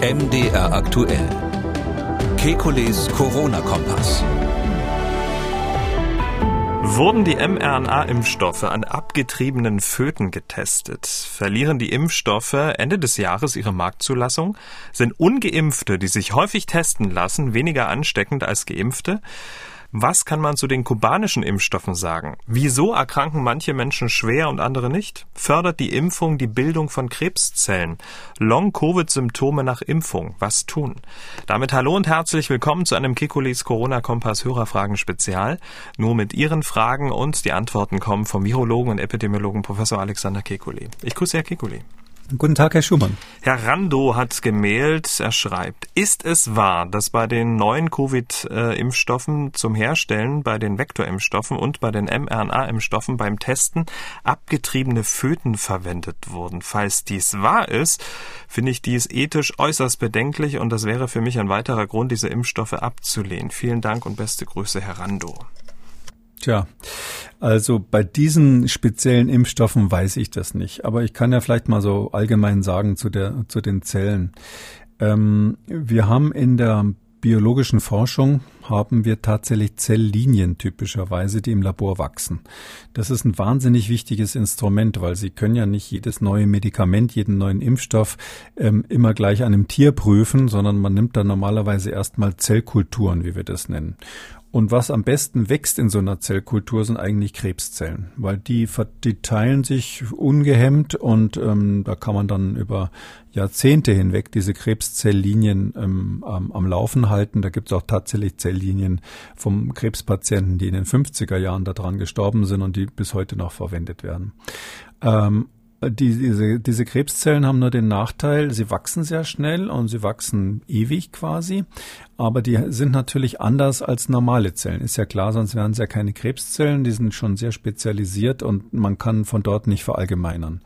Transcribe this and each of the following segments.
MDR aktuell. Kekules Corona-Kompass. Wurden die mRNA-Impfstoffe an abgetriebenen Föten getestet? Verlieren die Impfstoffe Ende des Jahres ihre Marktzulassung? Sind ungeimpfte, die sich häufig testen lassen, weniger ansteckend als geimpfte? Was kann man zu den kubanischen Impfstoffen sagen? Wieso erkranken manche Menschen schwer und andere nicht? Fördert die Impfung die Bildung von Krebszellen? Long-Covid-Symptome nach Impfung. Was tun? Damit hallo und herzlich willkommen zu einem Kikulis Corona-Kompass Hörerfragen Spezial. Nur mit Ihren Fragen und die Antworten kommen vom Virologen und Epidemiologen Professor Alexander Kekuli. Ich grüße Herr Kekuli. Guten Tag, Herr Schumann. Herr Rando hat gemailt, er schreibt, ist es wahr, dass bei den neuen Covid-Impfstoffen zum Herstellen, bei den Vektorimpfstoffen und bei den mRNA-Impfstoffen beim Testen abgetriebene Föten verwendet wurden? Falls dies wahr ist, finde ich dies ethisch äußerst bedenklich und das wäre für mich ein weiterer Grund, diese Impfstoffe abzulehnen. Vielen Dank und beste Grüße, Herr Rando. Tja, also bei diesen speziellen Impfstoffen weiß ich das nicht. Aber ich kann ja vielleicht mal so allgemein sagen zu, der, zu den Zellen. Ähm, wir haben in der biologischen Forschung haben wir tatsächlich Zelllinien typischerweise, die im Labor wachsen. Das ist ein wahnsinnig wichtiges Instrument, weil Sie können ja nicht jedes neue Medikament, jeden neuen Impfstoff ähm, immer gleich an einem Tier prüfen, sondern man nimmt da normalerweise erstmal Zellkulturen, wie wir das nennen. Und was am besten wächst in so einer Zellkultur sind eigentlich Krebszellen, weil die, die teilen sich ungehemmt und ähm, da kann man dann über Jahrzehnte hinweg diese Krebszelllinien ähm, am, am Laufen halten. Da gibt es auch tatsächlich Zelllinien vom Krebspatienten, die in den 50er Jahren daran gestorben sind und die bis heute noch verwendet werden. Ähm, die, diese, diese Krebszellen haben nur den Nachteil, sie wachsen sehr schnell und sie wachsen ewig quasi, aber die sind natürlich anders als normale Zellen. Ist ja klar, sonst wären es ja keine Krebszellen, die sind schon sehr spezialisiert und man kann von dort nicht verallgemeinern.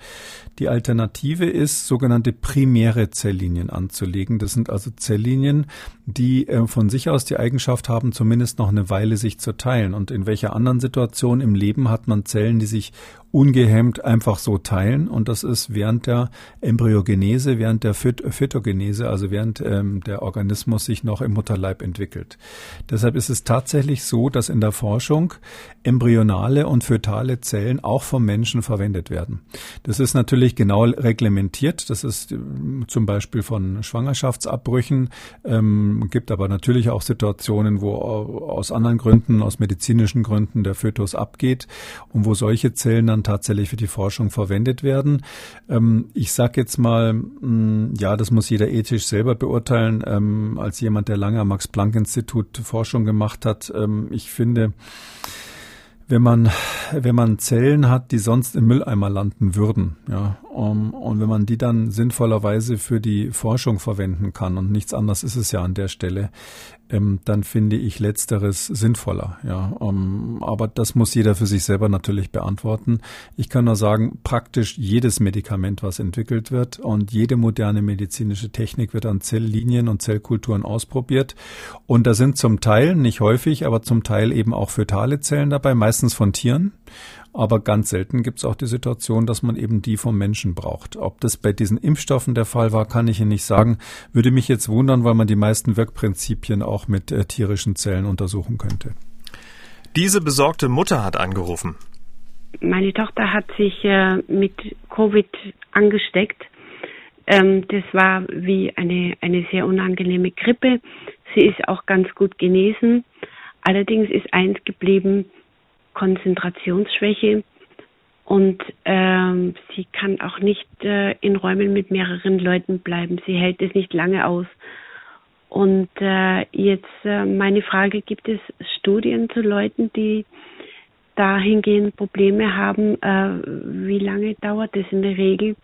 Die Alternative ist, sogenannte primäre Zelllinien anzulegen. Das sind also Zelllinien, die äh, von sich aus die Eigenschaft haben, zumindest noch eine Weile sich zu teilen. Und in welcher anderen Situation im Leben hat man Zellen, die sich ungehemmt einfach so teilen. Und das ist während der Embryogenese, während der Phyt Phytogenese, also während ähm, der Organismus sich noch im Mutterleib entwickelt. Deshalb ist es tatsächlich so, dass in der Forschung embryonale und fötale Zellen auch vom Menschen verwendet werden. Das ist natürlich genau reglementiert. Das ist äh, zum Beispiel von Schwangerschaftsabbrüchen, ähm, gibt aber natürlich auch Situationen, wo aus anderen Gründen, aus medizinischen Gründen der Fötus abgeht und wo solche Zellen dann dann tatsächlich für die Forschung verwendet werden. Ähm, ich sage jetzt mal, mm, ja, das muss jeder ethisch selber beurteilen. Ähm, als jemand, der lange am Max-Planck-Institut Forschung gemacht hat, ähm, ich finde, wenn man, wenn man Zellen hat, die sonst im Mülleimer landen würden, ja, um, und wenn man die dann sinnvollerweise für die Forschung verwenden kann und nichts anderes ist es ja an der Stelle, ähm, dann finde ich letzteres sinnvoller, ja. Um, aber das muss jeder für sich selber natürlich beantworten. Ich kann nur sagen, praktisch jedes Medikament, was entwickelt wird und jede moderne medizinische Technik wird an Zelllinien und Zellkulturen ausprobiert. Und da sind zum Teil, nicht häufig, aber zum Teil eben auch fötale Zellen dabei, meistens von Tieren. Aber ganz selten gibt es auch die Situation, dass man eben die vom Menschen braucht. Ob das bei diesen Impfstoffen der Fall war, kann ich Ihnen nicht sagen. Würde mich jetzt wundern, weil man die meisten Wirkprinzipien auch mit äh, tierischen Zellen untersuchen könnte. Diese besorgte Mutter hat angerufen. Meine Tochter hat sich äh, mit Covid angesteckt. Ähm, das war wie eine, eine sehr unangenehme Grippe. Sie ist auch ganz gut genesen. Allerdings ist eins geblieben, Konzentrationsschwäche und ähm, sie kann auch nicht äh, in Räumen mit mehreren Leuten bleiben. Sie hält es nicht lange aus. Und äh, jetzt äh, meine Frage, gibt es Studien zu Leuten, die dahingehend Probleme haben? Äh, wie lange dauert es in der Regel,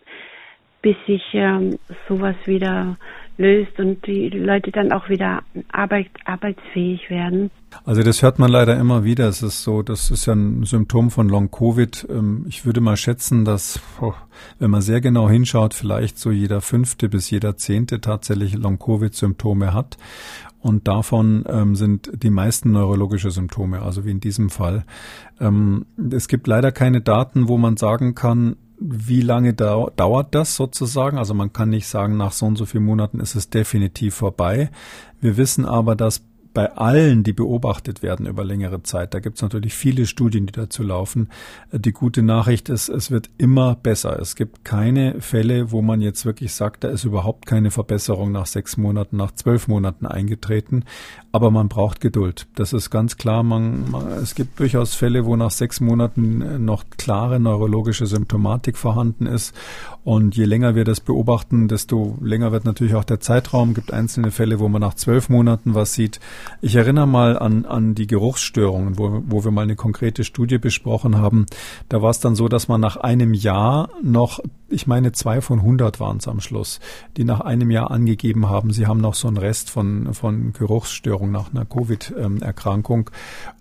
bis sich ähm, sowas wieder löst und die Leute dann auch wieder arbeit, arbeitsfähig werden. Also das hört man leider immer wieder. Es ist so, das ist ja ein Symptom von Long-Covid. Ähm, ich würde mal schätzen, dass, wenn man sehr genau hinschaut, vielleicht so jeder fünfte bis jeder zehnte tatsächlich Long-Covid-Symptome hat. Und davon ähm, sind die meisten neurologische Symptome, also wie in diesem Fall. Ähm, es gibt leider keine Daten, wo man sagen kann, wie lange dauert das sozusagen? Also man kann nicht sagen, nach so und so vielen Monaten ist es definitiv vorbei. Wir wissen aber, dass bei allen, die beobachtet werden über längere Zeit, da gibt es natürlich viele Studien, die dazu laufen. Die gute Nachricht ist, es wird immer besser. Es gibt keine Fälle, wo man jetzt wirklich sagt, da ist überhaupt keine Verbesserung nach sechs Monaten, nach zwölf Monaten eingetreten. Aber man braucht Geduld. Das ist ganz klar. Man, man, es gibt durchaus Fälle, wo nach sechs Monaten noch klare neurologische Symptomatik vorhanden ist. Und je länger wir das beobachten, desto länger wird natürlich auch der Zeitraum. Es gibt einzelne Fälle, wo man nach zwölf Monaten was sieht. Ich erinnere mal an, an die Geruchsstörungen, wo, wo wir mal eine konkrete Studie besprochen haben. Da war es dann so, dass man nach einem Jahr noch ich meine, zwei von 100 waren es am Schluss, die nach einem Jahr angegeben haben, sie haben noch so einen Rest von, von Geruchsstörung nach einer Covid-Erkrankung.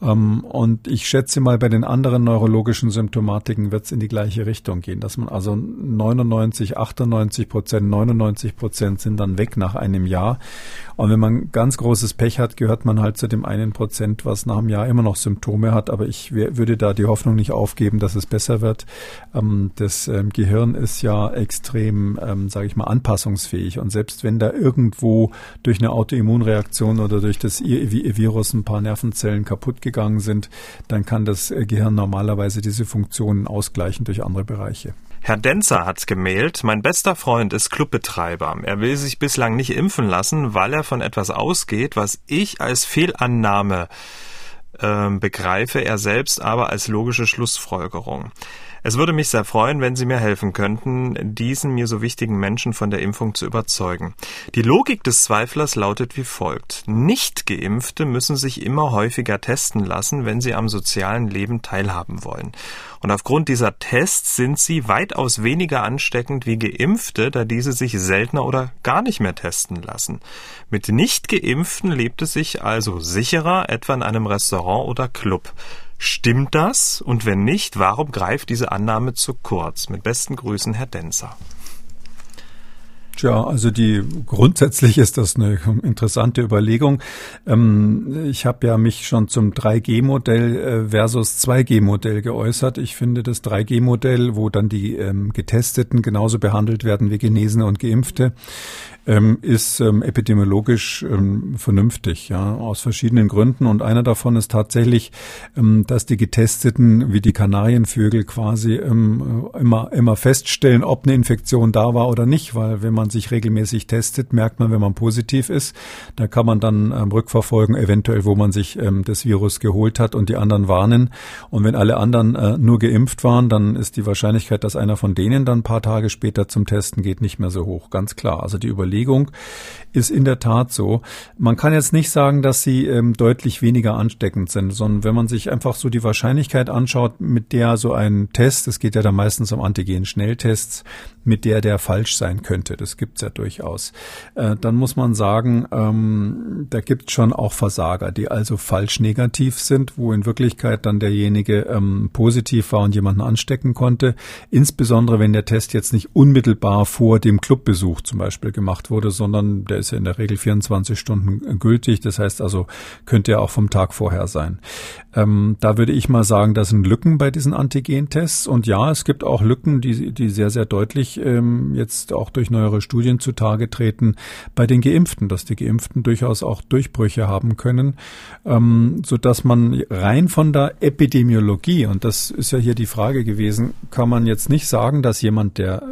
Ähm, und ich schätze mal, bei den anderen neurologischen Symptomatiken wird es in die gleiche Richtung gehen, dass man also 99, 98 Prozent, 99 Prozent sind dann weg nach einem Jahr. Und wenn man ganz großes Pech hat, gehört man halt zu dem einen Prozent, was nach einem Jahr immer noch Symptome hat. Aber ich würde da die Hoffnung nicht aufgeben, dass es besser wird. Ähm, das ähm, Gehirn ist ja extrem, ähm, sage ich mal, anpassungsfähig. Und selbst wenn da irgendwo durch eine Autoimmunreaktion oder durch das Virus ein paar Nervenzellen kaputt gegangen sind, dann kann das äh, Gehirn normalerweise diese Funktionen ausgleichen durch andere Bereiche. Herr Denzer hat gemailt, mein bester Freund ist Clubbetreiber. Er will sich bislang nicht impfen lassen, weil er von etwas ausgeht, was ich als Fehlannahme äh, begreife, er selbst aber als logische Schlussfolgerung. Es würde mich sehr freuen, wenn Sie mir helfen könnten, diesen mir so wichtigen Menschen von der Impfung zu überzeugen. Die Logik des Zweiflers lautet wie folgt. Nicht-Geimpfte müssen sich immer häufiger testen lassen, wenn sie am sozialen Leben teilhaben wollen. Und aufgrund dieser Tests sind sie weitaus weniger ansteckend wie Geimpfte, da diese sich seltener oder gar nicht mehr testen lassen. Mit Nicht-Geimpften lebt es sich also sicherer, etwa in einem Restaurant oder Club. Stimmt das? Und wenn nicht, warum greift diese Annahme zu kurz? Mit besten Grüßen, Herr Denzer. Tja, also die grundsätzlich ist das eine interessante Überlegung. Ähm, ich habe ja mich schon zum 3G-Modell äh, versus 2G-Modell geäußert. Ich finde das 3G-Modell, wo dann die ähm, Getesteten genauso behandelt werden wie Genesene und Geimpfte, ähm, ist ähm, epidemiologisch ähm, vernünftig, ja, aus verschiedenen Gründen. Und einer davon ist tatsächlich, ähm, dass die Getesteten wie die Kanarienvögel quasi ähm, immer, immer feststellen, ob eine Infektion da war oder nicht, weil wenn man sich regelmäßig testet, merkt man, wenn man positiv ist, da kann man dann ähm, rückverfolgen, eventuell, wo man sich das Virus geholt hat und die anderen warnen. Und wenn alle anderen äh, nur geimpft waren, dann ist die Wahrscheinlichkeit, dass einer von denen dann ein paar Tage später zum Testen geht, nicht mehr so hoch. Ganz klar. Also die Überlegung Überlegung ist in der Tat so. Man kann jetzt nicht sagen, dass sie ähm, deutlich weniger ansteckend sind, sondern wenn man sich einfach so die Wahrscheinlichkeit anschaut, mit der so ein Test, es geht ja dann meistens um Antigen-Schnelltests, mit der der falsch sein könnte, das gibt's ja durchaus, äh, dann muss man sagen, ähm, da gibt's schon auch Versager, die also falsch negativ sind, wo in Wirklichkeit dann derjenige ähm, positiv war und jemanden anstecken konnte. Insbesondere wenn der Test jetzt nicht unmittelbar vor dem Clubbesuch zum Beispiel gemacht wurde, sondern der ist ja in der Regel 24 Stunden gültig. Das heißt also, könnte ja auch vom Tag vorher sein. Ähm, da würde ich mal sagen, das sind Lücken bei diesen Antigen-Tests. Und ja, es gibt auch Lücken, die, die sehr, sehr deutlich ähm, jetzt auch durch neuere Studien zutage treten bei den Geimpften, dass die Geimpften durchaus auch Durchbrüche haben können, ähm, so man rein von der Epidemiologie, und das ist ja hier die Frage gewesen, kann man jetzt nicht sagen, dass jemand, der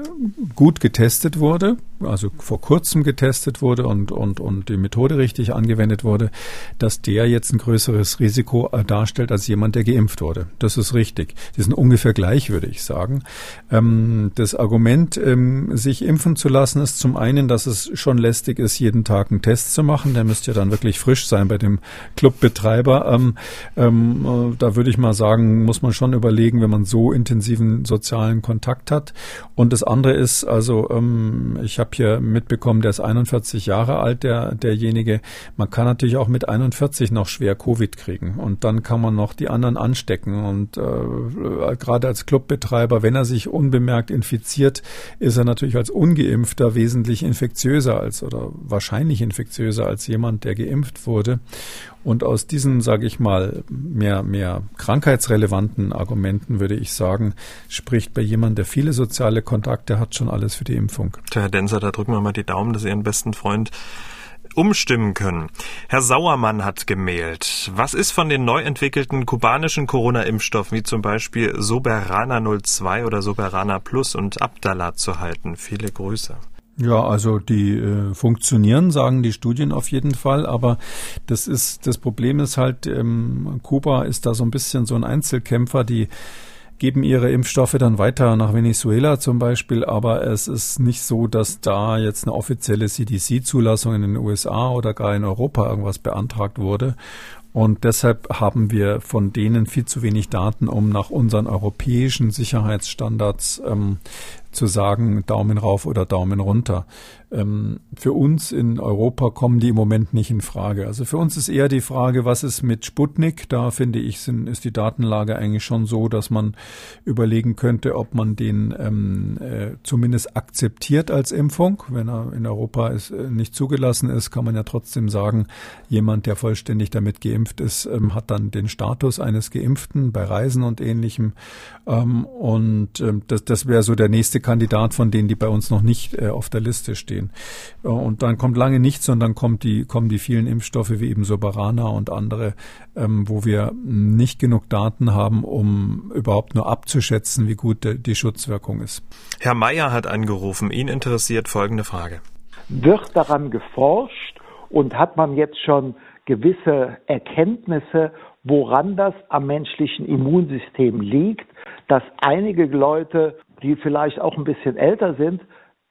gut getestet wurde, also vor kurzem getestet wurde und, und, und die Methode richtig angewendet wurde, dass der jetzt ein größeres Risiko äh, darstellt als jemand, der geimpft wurde. Das ist richtig. Die sind ungefähr gleich, würde ich sagen. Ähm, das Argument, ähm, sich impfen zu lassen, ist zum einen, dass es schon lästig ist, jeden Tag einen Test zu machen. Der müsste ja dann wirklich frisch sein bei dem Clubbetreiber. Ähm, ähm, äh, da würde ich mal sagen, muss man schon überlegen, wenn man so intensiven sozialen Kontakt hat. Und das andere ist, also ähm, ich habe hier mitbekommen, der ist 41 Jahre alt, der, derjenige. Man kann natürlich auch mit 41 noch schwer Covid kriegen und dann kann man noch die anderen anstecken. Und äh, gerade als Clubbetreiber, wenn er sich unbemerkt infiziert, ist er natürlich als Ungeimpfter wesentlich infektiöser als oder wahrscheinlich infektiöser als jemand, der geimpft wurde. Und aus diesen, sage ich mal, mehr, mehr krankheitsrelevanten Argumenten würde ich sagen, spricht bei jemandem, der viele soziale Kontakte hat, schon alles für die Impfung. Tja, Herr Denser, da drücken wir mal die Daumen, dass Sie Ihren besten Freund umstimmen können. Herr Sauermann hat gemailt. Was ist von den neu entwickelten kubanischen Corona-Impfstoffen wie zum Beispiel Soberana 02 oder Soberana Plus und Abdallah zu halten? Viele Grüße. Ja, also die äh, funktionieren, sagen die Studien auf jeden Fall, aber das ist das Problem ist halt, ähm, Kuba ist da so ein bisschen so ein Einzelkämpfer, die geben ihre Impfstoffe dann weiter nach Venezuela zum Beispiel, aber es ist nicht so, dass da jetzt eine offizielle CDC-Zulassung in den USA oder gar in Europa irgendwas beantragt wurde. Und deshalb haben wir von denen viel zu wenig Daten, um nach unseren europäischen Sicherheitsstandards ähm, zu sagen, Daumen rauf oder Daumen runter. Ähm, für uns in Europa kommen die im Moment nicht in Frage. Also für uns ist eher die Frage, was ist mit Sputnik? Da finde ich, sind, ist die Datenlage eigentlich schon so, dass man überlegen könnte, ob man den ähm, äh, zumindest akzeptiert als Impfung. Wenn er in Europa ist, äh, nicht zugelassen ist, kann man ja trotzdem sagen, jemand, der vollständig damit geimpft ist, ähm, hat dann den Status eines Geimpften bei Reisen und ähnlichem. Ähm, und ähm, das, das wäre so der nächste Kandidat von denen, die bei uns noch nicht äh, auf der Liste stehen. Äh, und dann kommt lange nichts und dann kommt die, kommen die vielen Impfstoffe wie eben Soberana und andere, ähm, wo wir nicht genug Daten haben, um überhaupt nur abzuschätzen, wie gut de, die Schutzwirkung ist. Herr Mayer hat angerufen. Ihn interessiert folgende Frage. Wird daran geforscht und hat man jetzt schon gewisse Erkenntnisse, woran das am menschlichen Immunsystem liegt, dass einige Leute die vielleicht auch ein bisschen älter sind,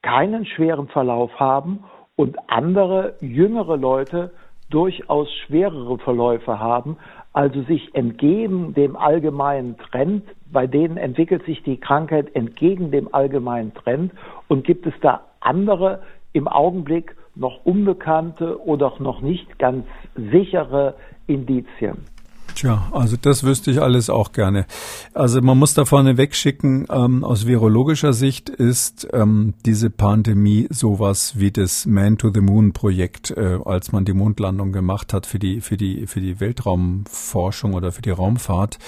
keinen schweren Verlauf haben und andere jüngere Leute durchaus schwerere Verläufe haben, also sich entgegen dem allgemeinen Trend, bei denen entwickelt sich die Krankheit entgegen dem allgemeinen Trend und gibt es da andere im Augenblick noch unbekannte oder noch nicht ganz sichere Indizien. Tja, also das wüsste ich alles auch gerne. Also man muss da vorne wegschicken, ähm, aus virologischer Sicht ist ähm, diese Pandemie sowas wie das Man to the Moon Projekt, äh, als man die Mondlandung gemacht hat für die, für die, für die Weltraumforschung oder für die Raumfahrt.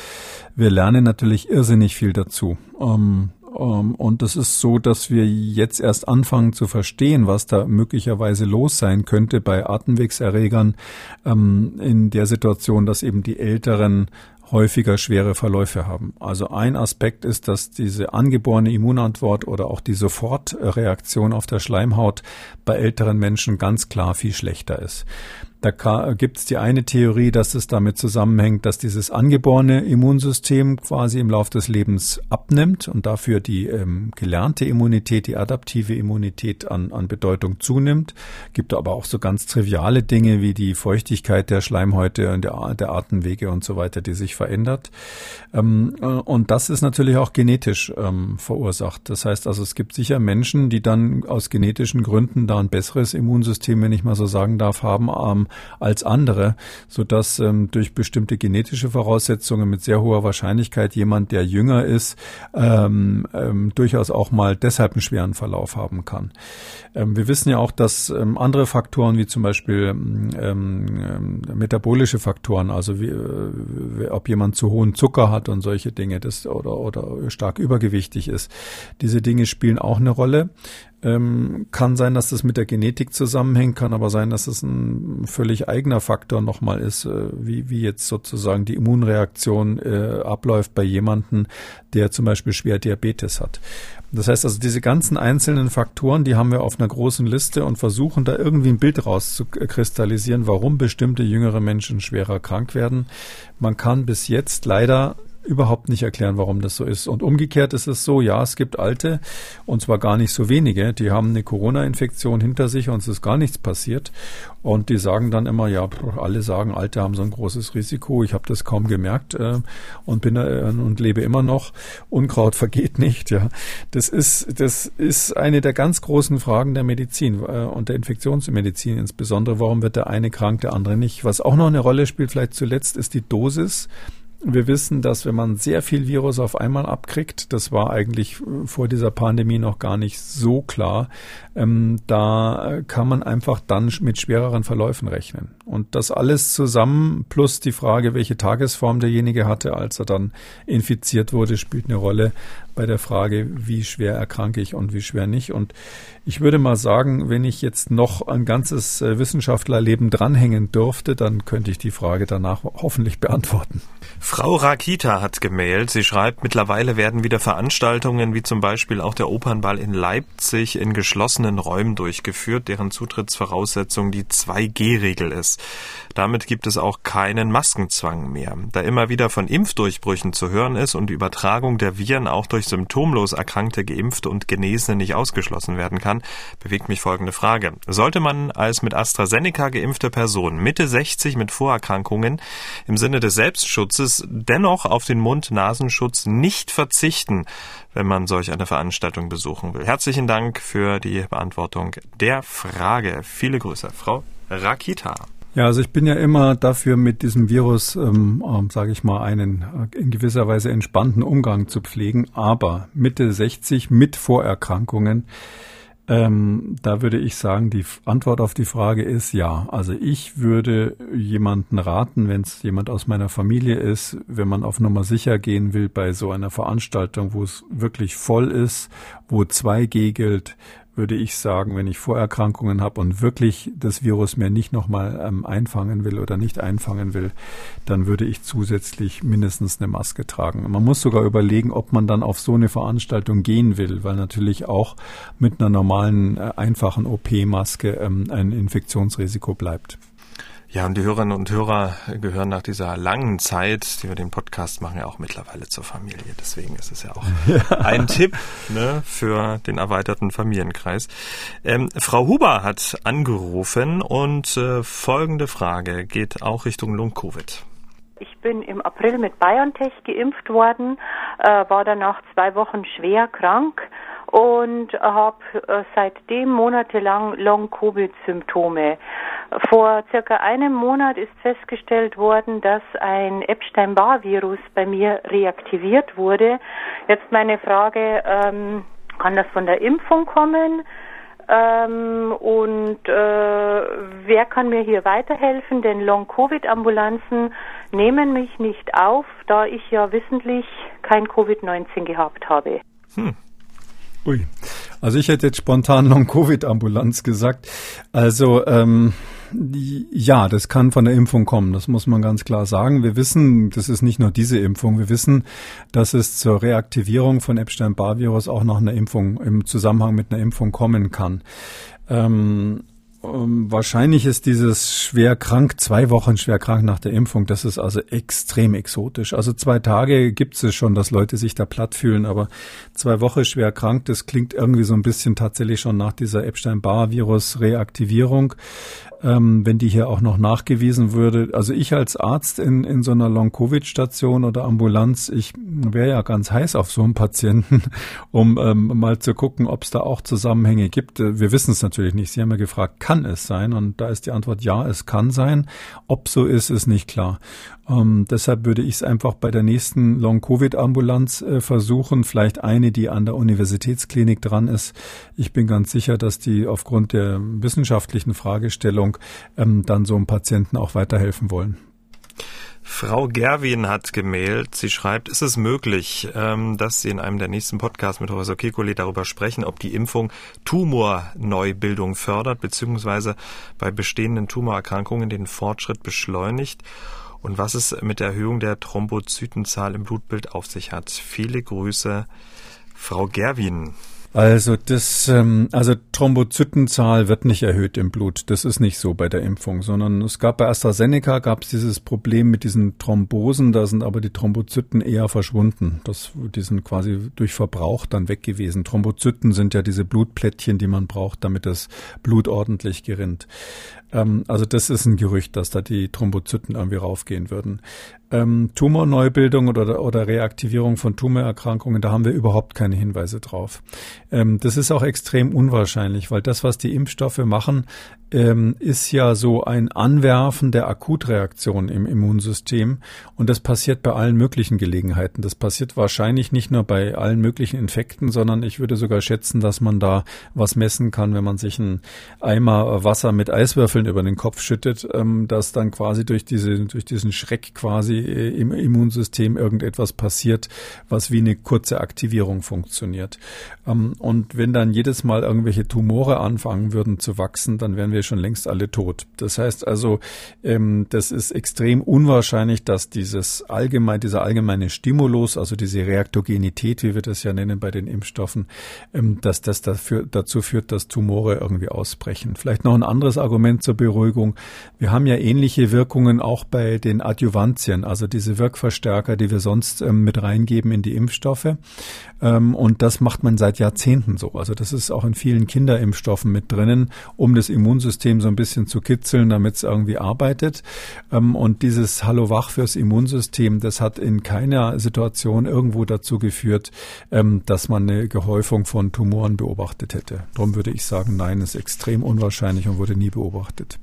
Wir lernen natürlich irrsinnig viel dazu. Ähm, und es ist so, dass wir jetzt erst anfangen zu verstehen, was da möglicherweise los sein könnte bei Atemwegserregern ähm, in der Situation, dass eben die Älteren häufiger schwere Verläufe haben. Also ein Aspekt ist, dass diese angeborene Immunantwort oder auch die Sofortreaktion auf der Schleimhaut bei älteren Menschen ganz klar viel schlechter ist. Da gibt es die eine Theorie, dass es damit zusammenhängt, dass dieses angeborene Immunsystem quasi im Laufe des Lebens abnimmt und dafür die ähm, gelernte Immunität, die adaptive Immunität an, an Bedeutung zunimmt. Gibt aber auch so ganz triviale Dinge wie die Feuchtigkeit der Schleimhäute und der, der Atemwege und so weiter, die sich verändert. Ähm, äh, und das ist natürlich auch genetisch ähm, verursacht. Das heißt also, es gibt sicher Menschen, die dann aus genetischen Gründen da ein besseres Immunsystem, wenn ich mal so sagen darf, haben ähm, als andere, so dass ähm, durch bestimmte genetische Voraussetzungen mit sehr hoher Wahrscheinlichkeit jemand, der jünger ist, ähm, ähm, durchaus auch mal deshalb einen schweren Verlauf haben kann. Ähm, wir wissen ja auch, dass ähm, andere Faktoren wie zum Beispiel ähm metabolische Faktoren, also wie, äh, ob jemand zu hohen Zucker hat und solche Dinge, das oder oder stark übergewichtig ist, diese Dinge spielen auch eine Rolle. Ähm, kann sein, dass das mit der Genetik zusammenhängt, kann aber sein, dass es ein völlig eigener Faktor nochmal ist, äh, wie, wie jetzt sozusagen die Immunreaktion äh, abläuft bei jemanden, der zum Beispiel schwer Diabetes hat. Das heißt also, diese ganzen einzelnen Faktoren, die haben wir auf einer großen Liste und versuchen da irgendwie ein Bild rauszukristallisieren, warum bestimmte jüngere Menschen schwerer krank werden. Man kann bis jetzt leider überhaupt nicht erklären, warum das so ist. Und umgekehrt ist es so, ja, es gibt Alte, und zwar gar nicht so wenige, die haben eine Corona-Infektion hinter sich und es ist gar nichts passiert. Und die sagen dann immer, ja, alle sagen, Alte haben so ein großes Risiko. Ich habe das kaum gemerkt äh, und bin äh, und lebe immer noch. Unkraut vergeht nicht. Ja, das ist das ist eine der ganz großen Fragen der Medizin äh, und der Infektionsmedizin insbesondere. Warum wird der eine krank, der andere nicht? Was auch noch eine Rolle spielt, vielleicht zuletzt, ist die Dosis wir wissen, dass wenn man sehr viel Virus auf einmal abkriegt, das war eigentlich vor dieser Pandemie noch gar nicht so klar, ähm, da kann man einfach dann mit schwereren Verläufen rechnen. Und das alles zusammen plus die Frage, welche Tagesform derjenige hatte, als er dann infiziert wurde, spielt eine Rolle bei der Frage, wie schwer erkranke ich und wie schwer nicht. Und ich würde mal sagen, wenn ich jetzt noch ein ganzes äh, Wissenschaftlerleben dranhängen dürfte, dann könnte ich die Frage danach hoffentlich beantworten. Frau Rakita hat gemailt. Sie schreibt, mittlerweile werden wieder Veranstaltungen wie zum Beispiel auch der Opernball in Leipzig in geschlossenen Räumen durchgeführt, deren Zutrittsvoraussetzung die 2G-Regel ist. Damit gibt es auch keinen Maskenzwang mehr. Da immer wieder von Impfdurchbrüchen zu hören ist und die Übertragung der Viren auch durch symptomlos erkrankte Geimpfte und Genesene nicht ausgeschlossen werden kann, bewegt mich folgende Frage. Sollte man als mit AstraZeneca geimpfte Person Mitte 60 mit Vorerkrankungen im Sinne des Selbstschutzes dennoch auf den Mund-Nasenschutz nicht verzichten, wenn man solch eine Veranstaltung besuchen will? Herzlichen Dank für die Beantwortung der Frage. Viele Grüße, Frau Rakita. Ja, also ich bin ja immer dafür, mit diesem Virus, ähm, ähm, sage ich mal, einen äh, in gewisser Weise entspannten Umgang zu pflegen. Aber Mitte 60 mit Vorerkrankungen, ähm, da würde ich sagen, die Antwort auf die Frage ist ja. Also ich würde jemanden raten, wenn es jemand aus meiner Familie ist, wenn man auf Nummer sicher gehen will bei so einer Veranstaltung, wo es wirklich voll ist, wo 2G gilt, würde ich sagen, wenn ich Vorerkrankungen habe und wirklich das Virus mir nicht nochmal ähm, einfangen will oder nicht einfangen will, dann würde ich zusätzlich mindestens eine Maske tragen. Man muss sogar überlegen, ob man dann auf so eine Veranstaltung gehen will, weil natürlich auch mit einer normalen, äh, einfachen OP-Maske ähm, ein Infektionsrisiko bleibt. Ja, und die Hörerinnen und Hörer gehören nach dieser langen Zeit, die wir den Podcast machen, ja auch mittlerweile zur Familie. Deswegen ist es ja auch ja. ein Tipp ne, für den erweiterten Familienkreis. Ähm, Frau Huber hat angerufen und äh, folgende Frage geht auch Richtung Long-Covid. Ich bin im April mit BioNTech geimpft worden, äh, war danach zwei Wochen schwer krank und habe äh, seitdem monatelang Long-Covid-Symptome. Vor circa einem Monat ist festgestellt worden, dass ein Epstein-Barr-Virus bei mir reaktiviert wurde. Jetzt meine Frage, ähm, kann das von der Impfung kommen? Ähm, und äh, wer kann mir hier weiterhelfen? Denn Long-Covid-Ambulanzen nehmen mich nicht auf, da ich ja wissentlich kein Covid-19 gehabt habe. Hm. Ui, also ich hätte jetzt spontan Long-Covid-Ambulanz gesagt. Also ähm, ja, das kann von der Impfung kommen, das muss man ganz klar sagen. Wir wissen, das ist nicht nur diese Impfung, wir wissen, dass es zur Reaktivierung von Epstein-Barr-Virus auch noch eine Impfung im Zusammenhang mit einer Impfung kommen kann. Ähm, ähm, wahrscheinlich ist dieses schwer krank, zwei Wochen schwer krank nach der Impfung, das ist also extrem exotisch. Also zwei Tage gibt es schon, dass Leute sich da platt fühlen, aber zwei Wochen schwer krank, das klingt irgendwie so ein bisschen tatsächlich schon nach dieser Epstein-Barr-Virus-Reaktivierung ähm, wenn die hier auch noch nachgewiesen würde. Also ich als Arzt in, in so einer Long-Covid-Station oder Ambulanz, ich wäre ja ganz heiß auf so einen Patienten, um ähm, mal zu gucken, ob es da auch Zusammenhänge gibt. Äh, wir wissen es natürlich nicht. Sie haben ja gefragt, kann es sein? Und da ist die Antwort ja, es kann sein. Ob so ist, ist nicht klar. Ähm, deshalb würde ich es einfach bei der nächsten Long-Covid-Ambulanz äh, versuchen, vielleicht eine, die an der Universitätsklinik dran ist. Ich bin ganz sicher, dass die aufgrund der wissenschaftlichen Fragestellung ähm, dann so einem Patienten auch weiterhelfen wollen. Frau Gerwin hat gemailt. Sie schreibt, ist es möglich, ähm, dass Sie in einem der nächsten Podcasts mit Professor Kekulé darüber sprechen, ob die Impfung Tumorneubildung fördert, beziehungsweise bei bestehenden Tumorerkrankungen den Fortschritt beschleunigt? und was es mit der Erhöhung der Thrombozytenzahl im Blutbild auf sich hat. Viele Grüße, Frau Gerwin. Also das, ähm, also Thrombozytenzahl wird nicht erhöht im Blut. Das ist nicht so bei der Impfung, sondern es gab bei AstraZeneca gab es dieses Problem mit diesen Thrombosen. Da sind aber die Thrombozyten eher verschwunden. Das, die sind quasi durch Verbrauch dann weg gewesen. Thrombozyten sind ja diese Blutplättchen, die man braucht, damit das Blut ordentlich gerinnt. Ähm, also das ist ein Gerücht, dass da die Thrombozyten irgendwie raufgehen würden. Ähm, Tumorneubildung oder, oder Reaktivierung von Tumorerkrankungen, da haben wir überhaupt keine Hinweise drauf. Ähm, das ist auch extrem unwahrscheinlich, weil das, was die Impfstoffe machen, ähm, ist ja so ein Anwerfen der Akutreaktion im Immunsystem. Und das passiert bei allen möglichen Gelegenheiten. Das passiert wahrscheinlich nicht nur bei allen möglichen Infekten, sondern ich würde sogar schätzen, dass man da was messen kann, wenn man sich einen Eimer Wasser mit Eiswürfeln über den Kopf schüttet, ähm, dass dann quasi durch diese, durch diesen Schreck quasi im Immunsystem irgendetwas passiert, was wie eine kurze Aktivierung funktioniert. Ähm, und wenn dann jedes Mal irgendwelche Tumore anfangen würden zu wachsen, dann wären wir schon längst alle tot. Das heißt also, ähm, das ist extrem unwahrscheinlich, dass dieses allgemein, dieser allgemeine Stimulus, also diese Reaktogenität, wie wir das ja nennen bei den Impfstoffen, ähm, dass das dafür, dazu führt, dass Tumore irgendwie ausbrechen. Vielleicht noch ein anderes Argument zur Beruhigung. Wir haben ja ähnliche Wirkungen auch bei den Adjuvantien, also diese Wirkverstärker, die wir sonst ähm, mit reingeben in die Impfstoffe. Ähm, und das macht man seit Jahrzehnten so. Also das ist auch in vielen Kinderimpfstoffen mit drinnen, um das Immunsystem so ein bisschen zu kitzeln, damit es irgendwie arbeitet. Ähm, und dieses Hallo wach fürs Immunsystem, das hat in keiner Situation irgendwo dazu geführt, ähm, dass man eine Gehäufung von Tumoren beobachtet hätte. Darum würde ich sagen, nein, ist extrem unwahrscheinlich und wurde nie beobachtet.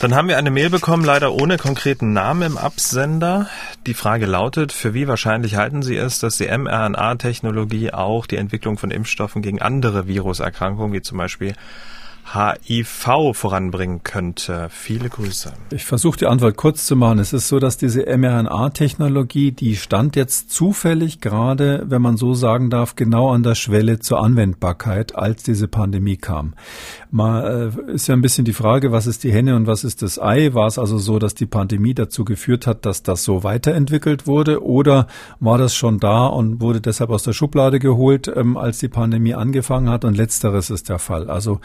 Dann haben wir eine Mail bekommen, leider ohne konkreten Namen im Absender. Die Frage lautet, für wie wahrscheinlich halten Sie es, dass die mRNA-Technologie auch die Entwicklung von Impfstoffen gegen andere Viruserkrankungen, wie zum Beispiel HIV voranbringen könnte. Viele Grüße. Ich versuche die Antwort kurz zu machen. Es ist so, dass diese mRNA-Technologie, die stand jetzt zufällig gerade, wenn man so sagen darf, genau an der Schwelle zur Anwendbarkeit, als diese Pandemie kam. Mal äh, ist ja ein bisschen die Frage, was ist die Henne und was ist das Ei? War es also so, dass die Pandemie dazu geführt hat, dass das so weiterentwickelt wurde, oder war das schon da und wurde deshalb aus der Schublade geholt, ähm, als die Pandemie angefangen hat? Und letzteres ist der Fall. Also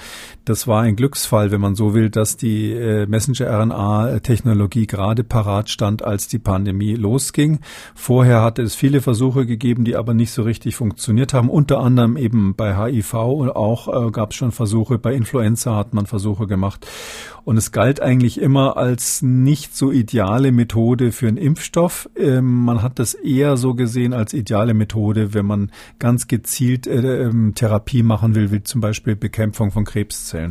das war ein Glücksfall, wenn man so will, dass die äh, Messenger-RNA-Technologie gerade parat stand, als die Pandemie losging. Vorher hatte es viele Versuche gegeben, die aber nicht so richtig funktioniert haben. Unter anderem eben bei HIV und auch äh, gab es schon Versuche bei Influenza Influenza hat man Versuche gemacht. Und es galt eigentlich immer als nicht so ideale Methode für einen Impfstoff. Ähm, man hat das eher so gesehen als ideale Methode, wenn man ganz gezielt äh, ähm, Therapie machen will, wie zum Beispiel Bekämpfung von Krebszellen.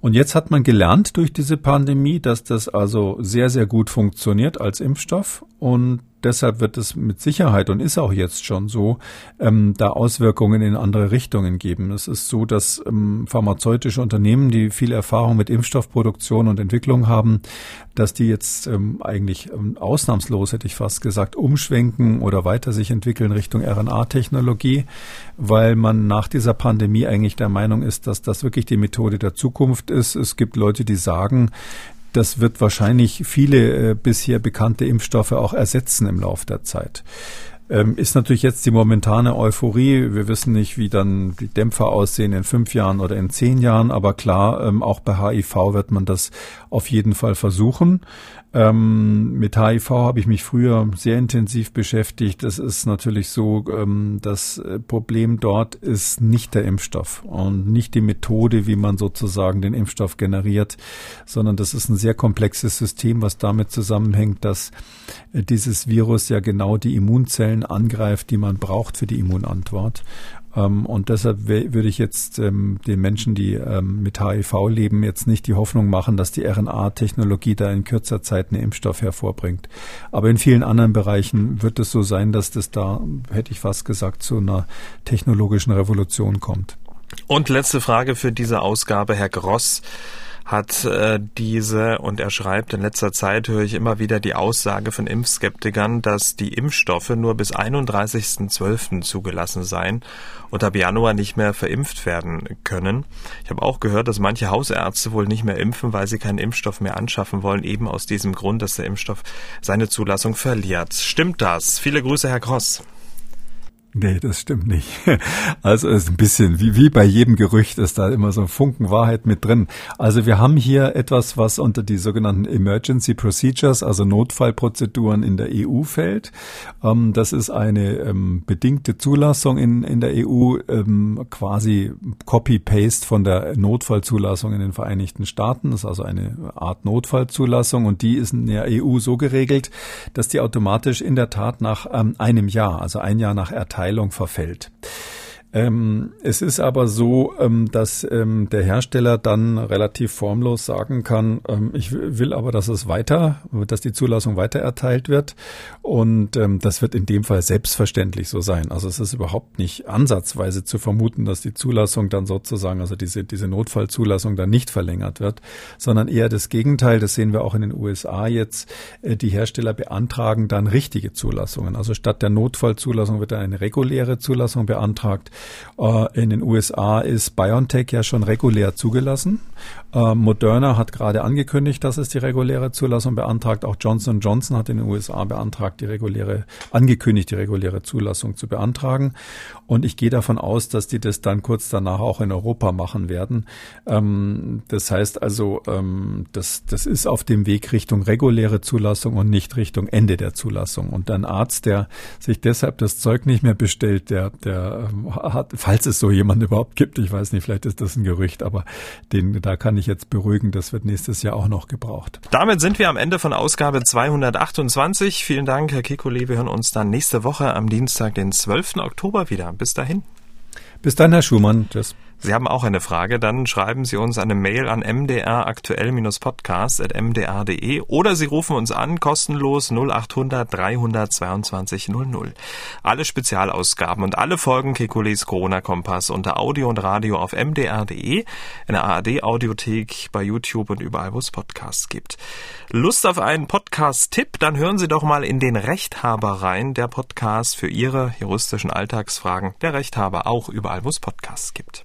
Und jetzt hat man gelernt durch diese Pandemie, dass das also sehr, sehr gut funktioniert als Impfstoff. Und deshalb wird es mit Sicherheit und ist auch jetzt schon so, ähm, da Auswirkungen in andere Richtungen geben. Es ist so, dass ähm, pharmazeutische Unternehmen, die viel Erfahrung mit Impfstoffproduktion und Entwicklung haben, dass die jetzt ähm, eigentlich ähm, ausnahmslos, hätte ich fast gesagt, umschwenken oder weiter sich entwickeln Richtung RNA-Technologie, weil man nach dieser Pandemie eigentlich der Meinung ist, dass das wirklich die Methode der Zukunft ist. Es gibt Leute, die sagen, das wird wahrscheinlich viele äh, bisher bekannte Impfstoffe auch ersetzen im Laufe der Zeit. Ähm, ist natürlich jetzt die momentane Euphorie. Wir wissen nicht, wie dann die Dämpfer aussehen in fünf Jahren oder in zehn Jahren, aber klar, ähm, auch bei HIV wird man das auf jeden Fall versuchen. Ähm, mit HIV habe ich mich früher sehr intensiv beschäftigt. Es ist natürlich so, ähm, das Problem dort ist nicht der Impfstoff und nicht die Methode, wie man sozusagen den Impfstoff generiert, sondern das ist ein sehr komplexes System, was damit zusammenhängt, dass äh, dieses Virus ja genau die Immunzellen angreift, die man braucht für die Immunantwort. Ähm, und deshalb würde ich jetzt ähm, den Menschen, die ähm, mit HIV leben, jetzt nicht die Hoffnung machen, dass die RNA-Technologie da in kürzer Zeit einen Impfstoff hervorbringt. Aber in vielen anderen Bereichen wird es so sein, dass das da, hätte ich fast gesagt, zu einer technologischen Revolution kommt. Und letzte Frage für diese Ausgabe, Herr Gross hat äh, diese, und er schreibt, in letzter Zeit höre ich immer wieder die Aussage von Impfskeptikern, dass die Impfstoffe nur bis 31.12. zugelassen seien und ab Januar nicht mehr verimpft werden können. Ich habe auch gehört, dass manche Hausärzte wohl nicht mehr impfen, weil sie keinen Impfstoff mehr anschaffen wollen, eben aus diesem Grund, dass der Impfstoff seine Zulassung verliert. Stimmt das? Viele Grüße, Herr Gross. Nee, das stimmt nicht. Also ist ein bisschen wie, wie bei jedem Gerücht ist da immer so ein Funken Wahrheit mit drin. Also wir haben hier etwas, was unter die sogenannten Emergency Procedures, also Notfallprozeduren in der EU fällt. Ähm, das ist eine ähm, bedingte Zulassung in, in der EU, ähm, quasi Copy-Paste von der Notfallzulassung in den Vereinigten Staaten. Das ist also eine Art Notfallzulassung und die ist in der EU so geregelt, dass die automatisch in der Tat nach einem Jahr, also ein Jahr nach Erteilung Verteilung verfällt. Ähm, es ist aber so, ähm, dass ähm, der Hersteller dann relativ formlos sagen kann, ähm, ich will aber, dass es weiter, dass die Zulassung weiter erteilt wird. Und ähm, das wird in dem Fall selbstverständlich so sein. Also es ist überhaupt nicht ansatzweise zu vermuten, dass die Zulassung dann sozusagen, also diese, diese Notfallzulassung dann nicht verlängert wird, sondern eher das Gegenteil. Das sehen wir auch in den USA jetzt. Äh, die Hersteller beantragen dann richtige Zulassungen. Also statt der Notfallzulassung wird dann eine reguläre Zulassung beantragt. Äh, in den USA ist BioNTech ja schon regulär zugelassen. Äh, Moderna hat gerade angekündigt, dass es die reguläre Zulassung beantragt. Auch Johnson Johnson hat in den USA beantragt, die reguläre, angekündigt, die reguläre Zulassung zu beantragen. Und ich gehe davon aus, dass die das dann kurz danach auch in Europa machen werden. Ähm, das heißt also, ähm, das, das ist auf dem Weg Richtung reguläre Zulassung und nicht Richtung Ende der Zulassung. Und ein Arzt, der sich deshalb das Zeug nicht mehr bestellt, der, der ähm, hat, falls es so jemand überhaupt gibt, ich weiß nicht, vielleicht ist das ein Gerücht, aber den, da kann ich jetzt beruhigen, das wird nächstes Jahr auch noch gebraucht. Damit sind wir am Ende von Ausgabe 228. Vielen Dank, Herr Kikuli. Wir hören uns dann nächste Woche am Dienstag, den 12. Oktober wieder. Bis dahin. Bis dann, Herr Schumann. Tschüss. Sie haben auch eine Frage, dann schreiben Sie uns eine Mail an mdraktuell-podcast.mdr.de oder Sie rufen uns an, kostenlos 0800 322 00. Alle Spezialausgaben und alle Folgen Kekules Corona-Kompass unter Audio und Radio auf mdr.de, in der ARD-Audiothek, bei YouTube und überall, wo es Podcasts gibt. Lust auf einen Podcast-Tipp? Dann hören Sie doch mal in den Rechthaber rein, der Podcast für Ihre juristischen Alltagsfragen. Der Rechthaber auch überall, wo es Podcasts gibt.